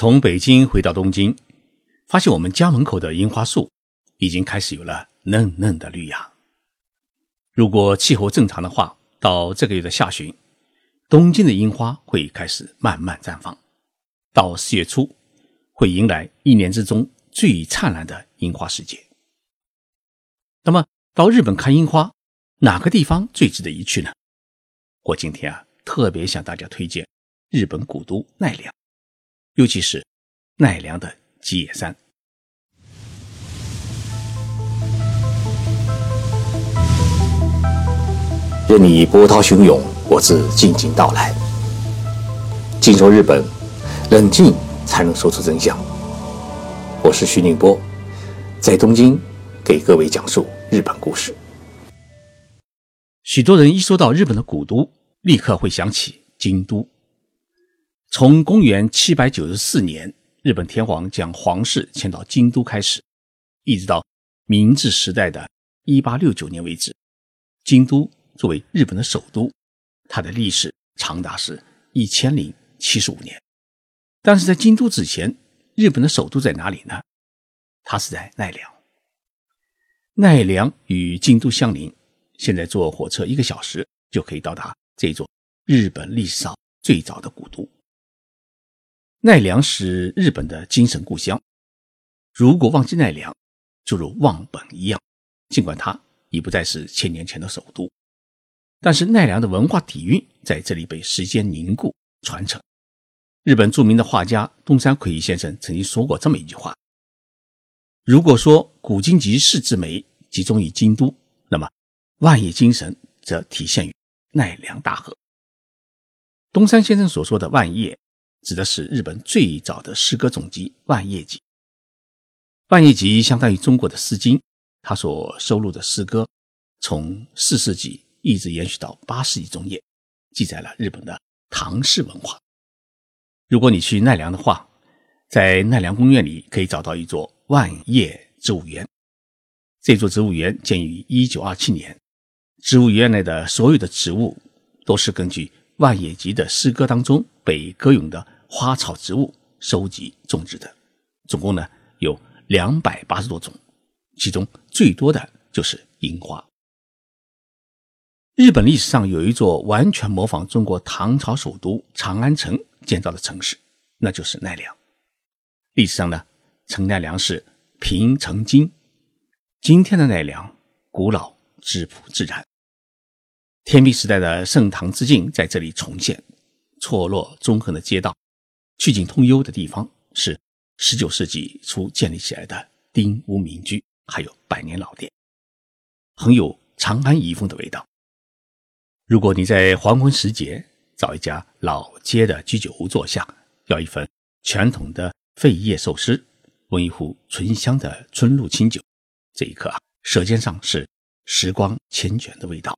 从北京回到东京，发现我们家门口的樱花树已经开始有了嫩嫩的绿芽。如果气候正常的话，到这个月的下旬，东京的樱花会开始慢慢绽放。到四月初，会迎来一年之中最灿烂的樱花时节。那么，到日本看樱花，哪个地方最值得一去呢？我今天啊，特别向大家推荐日本古都奈良，尤其是奈良的吉野山。任你波涛汹涌，我自静静到来。静说日本，冷静才能说出真相。我是徐宁波，在东京给各位讲述日本故事。许多人一说到日本的古都，立刻会想起京都。从公元七百九十四年，日本天皇将皇室迁到京都开始，一直到明治时代的一八六九年为止，京都。作为日本的首都，它的历史长达是一千零七十五年。但是在京都之前，日本的首都在哪里呢？它是在奈良。奈良与京都相邻，现在坐火车一个小时就可以到达这座日本历史上最早的古都。奈良是日本的精神故乡。如果忘记奈良，就如忘本一样。尽管它已不再是千年前的首都。但是奈良的文化底蕴在这里被时间凝固传承。日本著名的画家东山魁一先生曾经说过这么一句话：“如果说古今集市之美集中于京都，那么万叶精神则体现于奈良大河。”东山先生所说的万叶，指的是日本最早的诗歌总集《万叶集》。《万叶集》相当于中国的《诗经》，它所收录的诗歌从四世纪。一直延续到八世纪中叶，记载了日本的唐氏文化。如果你去奈良的话，在奈良公园里可以找到一座万叶植物园。这座植物园建于一九二七年，植物园内的所有的植物都是根据万叶集的诗歌当中被歌咏的花草植物收集种植的，总共呢有两百八十多种，其中最多的就是樱花。日本历史上有一座完全模仿中国唐朝首都长安城建造的城市，那就是奈良。历史上呢，称奈良是平城京。今天的奈良，古老质朴自然。天明时代的盛唐之境在这里重现，错落纵横的街道，曲径通幽的地方，是十九世纪初建立起来的丁屋民居，还有百年老店，很有长安遗风的味道。如果你在黄昏时节找一家老街的居酒屋坐下，要一份传统的废叶寿司，温一壶醇香的春露清酒，这一刻啊，舌尖上是时光缱绻的味道，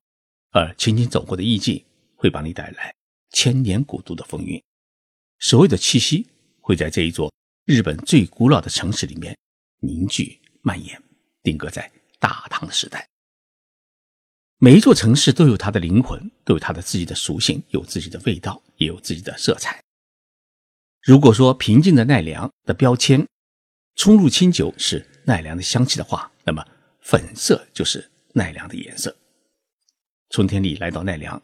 而轻轻走过的意境会把你带来千年古都的风韵，所有的气息会在这一座日本最古老的城市里面凝聚蔓延，定格在大唐的时代。每一座城市都有它的灵魂，都有它的自己的属性，有自己的味道，也有自己的色彩。如果说平静的奈良的标签，冲入清酒是奈良的香气的话，那么粉色就是奈良的颜色。春天里来到奈良，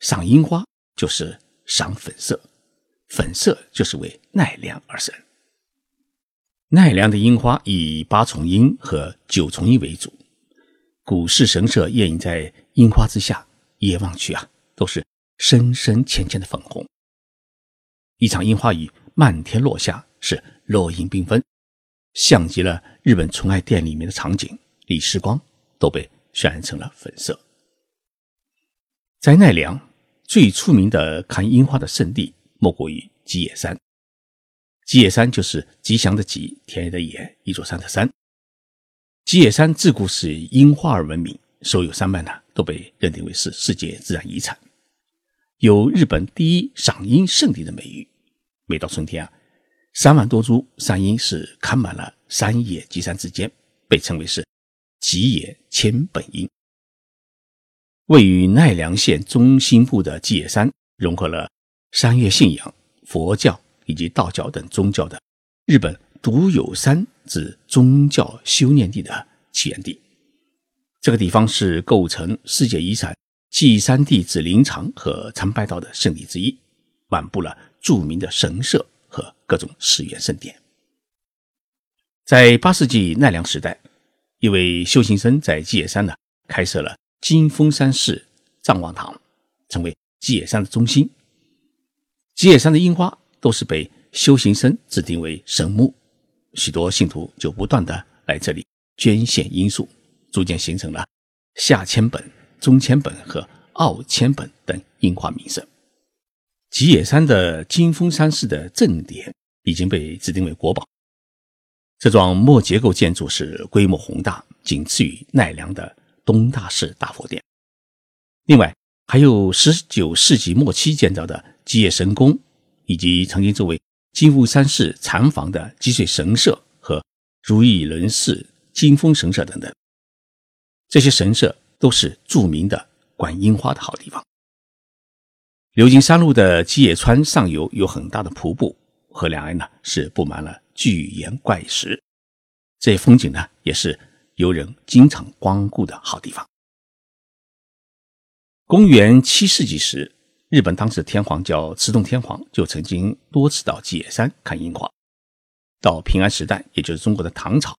赏樱花就是赏粉色，粉色就是为奈良而生。奈良的樱花以八重樱和九重樱为主。古寺神社掩映在樱花之下，一眼望去啊，都是深深浅浅的粉红。一场樱花雨漫天落下，是落英缤纷，像极了日本纯爱店里面的场景，李时光都被渲染成了粉色。在奈良，最出名的看樱花的圣地莫过于吉野山。吉野山就是吉祥的吉，田野的野，一座山的山。吉野山自古是以樱花而闻名，所有山脉呢都被认定为是世界自然遗产，有日本第一赏樱圣地的美誉。每到春天啊，三万多株山樱是开满了山野吉山之间，被称为是吉野千本樱。位于奈良县中心部的吉野山，融合了山岳信仰、佛教以及道教等宗教的日本独有山之宗教修炼地的起源地。这个地方是构成世界遗产祭山地子林场和参拜道的圣地之一，满布了著名的神社和各种寺院圣殿。在八世纪奈良时代，一位修行僧在基野山呢开设了金峰山寺藏王堂，成为吉野山的中心。吉野山的樱花都是被修行僧指定为神木，许多信徒就不断的来这里捐献罂粟。逐渐形成了下千本、中千本和奥千本等樱花名胜。吉野山的金峰山寺的正殿已经被指定为国宝。这幢木结构建筑是规模宏大，仅次于奈良的东大寺大佛殿。另外，还有19世纪末期建造的基野神宫，以及曾经作为金峰山寺禅房的积水神社和如意轮寺金峰神社等等。这些神社都是著名的观樱花的好地方。流经山路的基野川上游有很大的瀑布，河两岸呢是布满了巨岩怪石，这些风景呢也是游人经常光顾的好地方。公元七世纪时，日本当时的天皇叫慈洞天皇，就曾经多次到基野山看樱花。到平安时代，也就是中国的唐朝，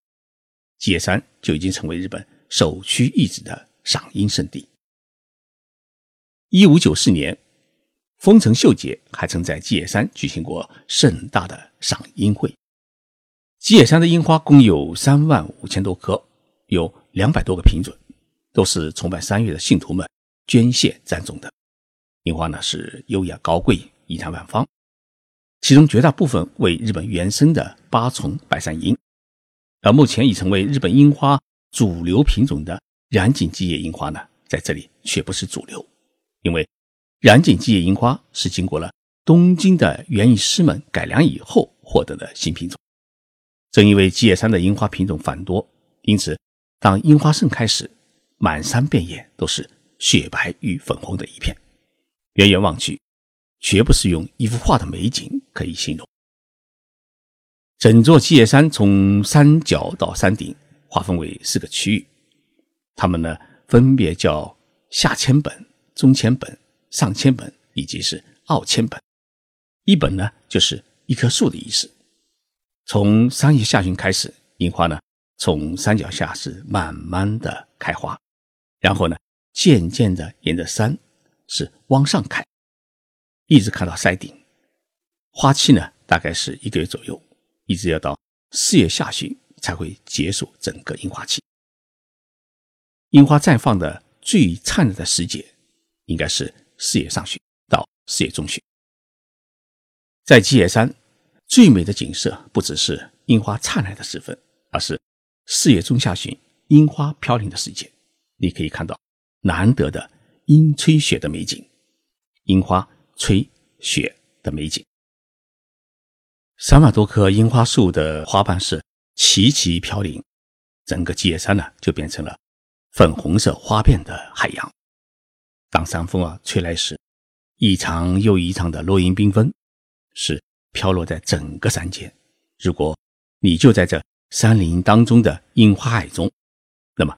基野山就已经成为日本。首屈一指的赏樱圣地。一五九四年，丰臣秀吉还曾在基野山举行过盛大的赏樱会。基野山的樱花共有三万五千多棵，有两百多个品种，都是崇拜三月的信徒们捐献栽种的。樱花呢是优雅高贵，仪态万方，其中绝大部分为日本原生的八重白山樱，而目前已成为日本樱花。主流品种的染井基野樱花呢，在这里却不是主流，因为染井基野樱花是经过了东京的园艺师们改良以后获得的新品种。正因为基野山的樱花品种繁多，因此当樱花盛开时，满山遍野都是雪白与粉红的一片，远远望去，绝不是用一幅画的美景可以形容。整座基叶山从山脚到山顶。划分为四个区域，它们呢分别叫下千本、中千本、上千本以及是奥千本。一本呢就是一棵树的意思。从三月下旬开始，樱花呢从山脚下是慢慢的开花，然后呢渐渐的沿着山是往上开，一直看到山顶。花期呢大概是一个月左右，一直要到四月下旬。才会结束整个樱花期。樱花绽放的最灿烂的时节，应该是四月上旬到四月中旬。在基野山，最美的景色不只是樱花灿烂的时分，而是四月中下旬樱花飘零的时节。你可以看到难得的樱吹雪的美景，樱花吹雪的美景。三万多棵樱花树的花瓣是。齐齐飘零，整个基野山呢就变成了粉红色花片的海洋。当山风啊吹来时，一场又一场的落英缤纷，是飘落在整个山间。如果你就在这山林当中的樱花海中，那么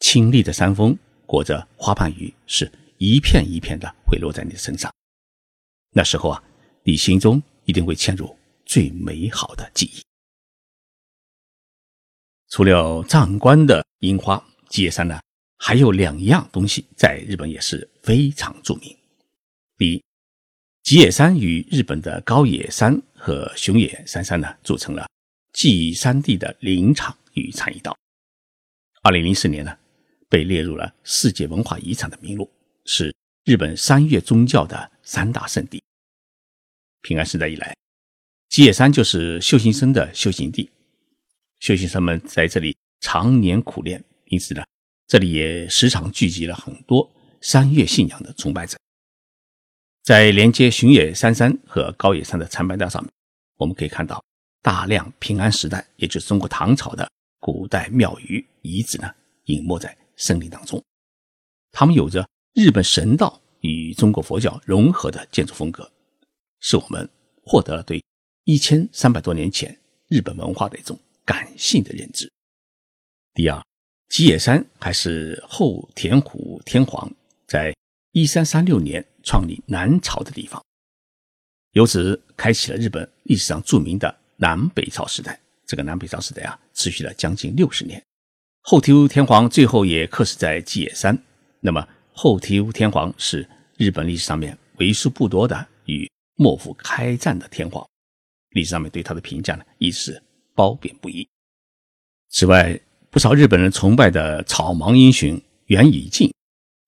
清丽的山风裹着花瓣雨，是一片一片的会落在你的身上。那时候啊，你心中一定会嵌入最美好的记忆。除了壮观的樱花，吉野山呢还有两样东西在日本也是非常著名。第一，吉野山与日本的高野山和熊野三山呢组成了记忆山地的林场与参议道。二零零四年呢被列入了世界文化遗产的名录，是日本三月宗教的三大圣地。平安时代以来，吉野山就是修行僧的修行地。修行僧们在这里常年苦练，因此呢，这里也时常聚集了很多山岳信仰的崇拜者。在连接熊野三山和高野山的参拜道上面，我们可以看到大量平安时代，也就是中国唐朝的古代庙宇遗址呢，隐没在森林当中。它们有着日本神道与中国佛教融合的建筑风格，使我们获得了对一千三百多年前日本文化的一种感性的认知。第二，吉野山还是后田虎天皇在一三三六年创立南朝的地方，由此开启了日本历史上著名的南北朝时代。这个南北朝时代啊，持续了将近六十年。后醍醐天皇最后也客死在吉野山。那么，后醍醐天皇是日本历史上面为数不多的与幕府开战的天皇，历史上面对他的评价呢，一直褒贬不一。此外，不少日本人崇拜的草莽英雄源义敬，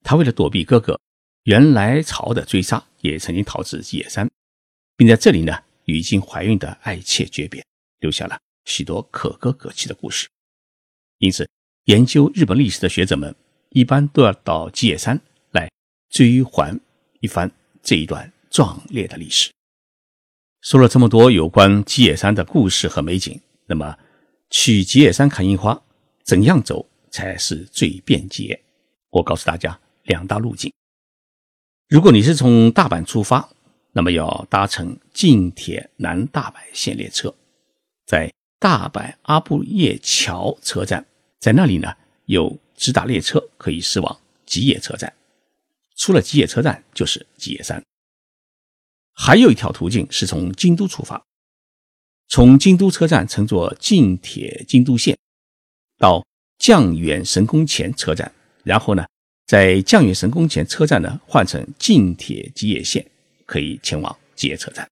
他为了躲避哥哥源来朝的追杀，也曾经逃至吉野山，并在这里呢与已经怀孕的爱妾诀别，留下了许多可歌可泣的故事。因此，研究日本历史的学者们一般都要到吉野山来追还一番这一段壮烈的历史。说了这么多有关吉野山的故事和美景，那么去吉野山看樱花。怎样走才是最便捷？我告诉大家两大路径。如果你是从大阪出发，那么要搭乘近铁南大阪线列车，在大阪阿布叶桥车站，在那里呢有直达列车可以驶往吉野车站。出了吉野车站就是吉野山。还有一条途径是从京都出发，从京都车站乘坐近铁京都线。到降远神宫前车站，然后呢，在降远神宫前车站呢换乘近铁吉野线，可以前往吉野车站。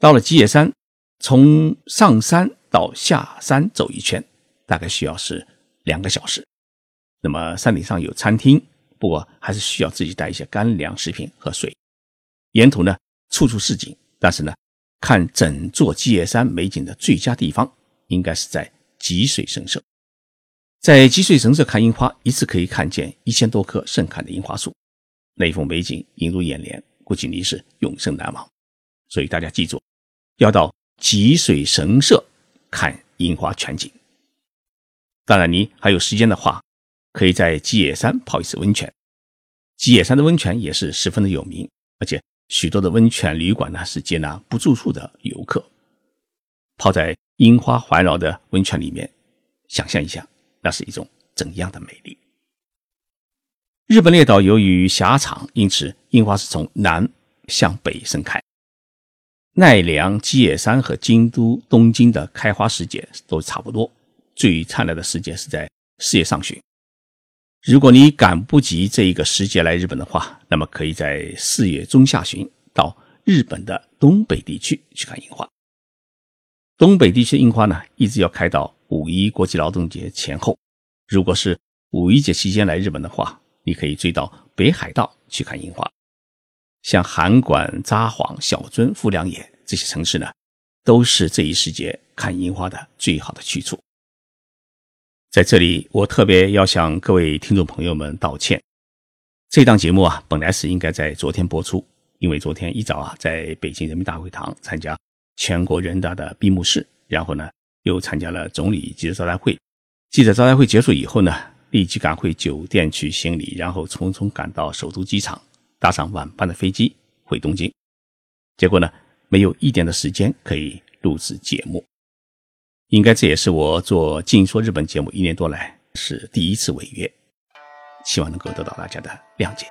到了吉野山，从上山到下山走一圈，大概需要是两个小时。那么山顶上有餐厅，不过还是需要自己带一些干粮、食品和水。沿途呢，处处是景，但是呢，看整座吉野山美景的最佳地方，应该是在。吉水神社，在吉水神社看樱花，一次可以看见一千多棵盛开的樱花树，那一幅美景映入眼帘，估计你是永生难忘。所以大家记住，要到吉水神社看樱花全景。当然，你还有时间的话，可以在吉野山泡一次温泉。吉野山的温泉也是十分的有名，而且许多的温泉旅馆呢是接纳不住宿的游客，泡在。樱花环绕的温泉里面，想象一下，那是一种怎样的美丽？日本列岛由于狭长，因此樱花是从南向北盛开。奈良、吉野山和京都、东京的开花时节都差不多，最灿烂的时节是在四月上旬。如果你赶不及这一个时节来日本的话，那么可以在四月中下旬到日本的东北地区去看樱花。东北地区的樱花呢，一直要开到五一国际劳动节前后。如果是五一节期间来日本的话，你可以追到北海道去看樱花。像函馆、札幌、小樽、富良野这些城市呢，都是这一时节看樱花的最好的去处。在这里，我特别要向各位听众朋友们道歉。这档节目啊，本来是应该在昨天播出，因为昨天一早啊，在北京人民大会堂参加。全国人大的闭幕式，然后呢，又参加了总理记者招待会。记者招待会结束以后呢，立即赶回酒店去行礼，然后匆匆赶到首都机场，搭上晚班的飞机回东京。结果呢，没有一点的时间可以录制节目。应该这也是我做《静说日本》节目一年多来是第一次违约，希望能够得到大家的谅解。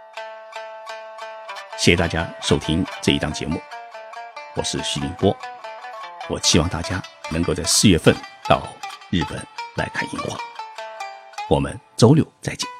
谢谢大家收听这一档节目，我是徐宁波。我期望大家能够在四月份到日本来看樱花。我们周六再见。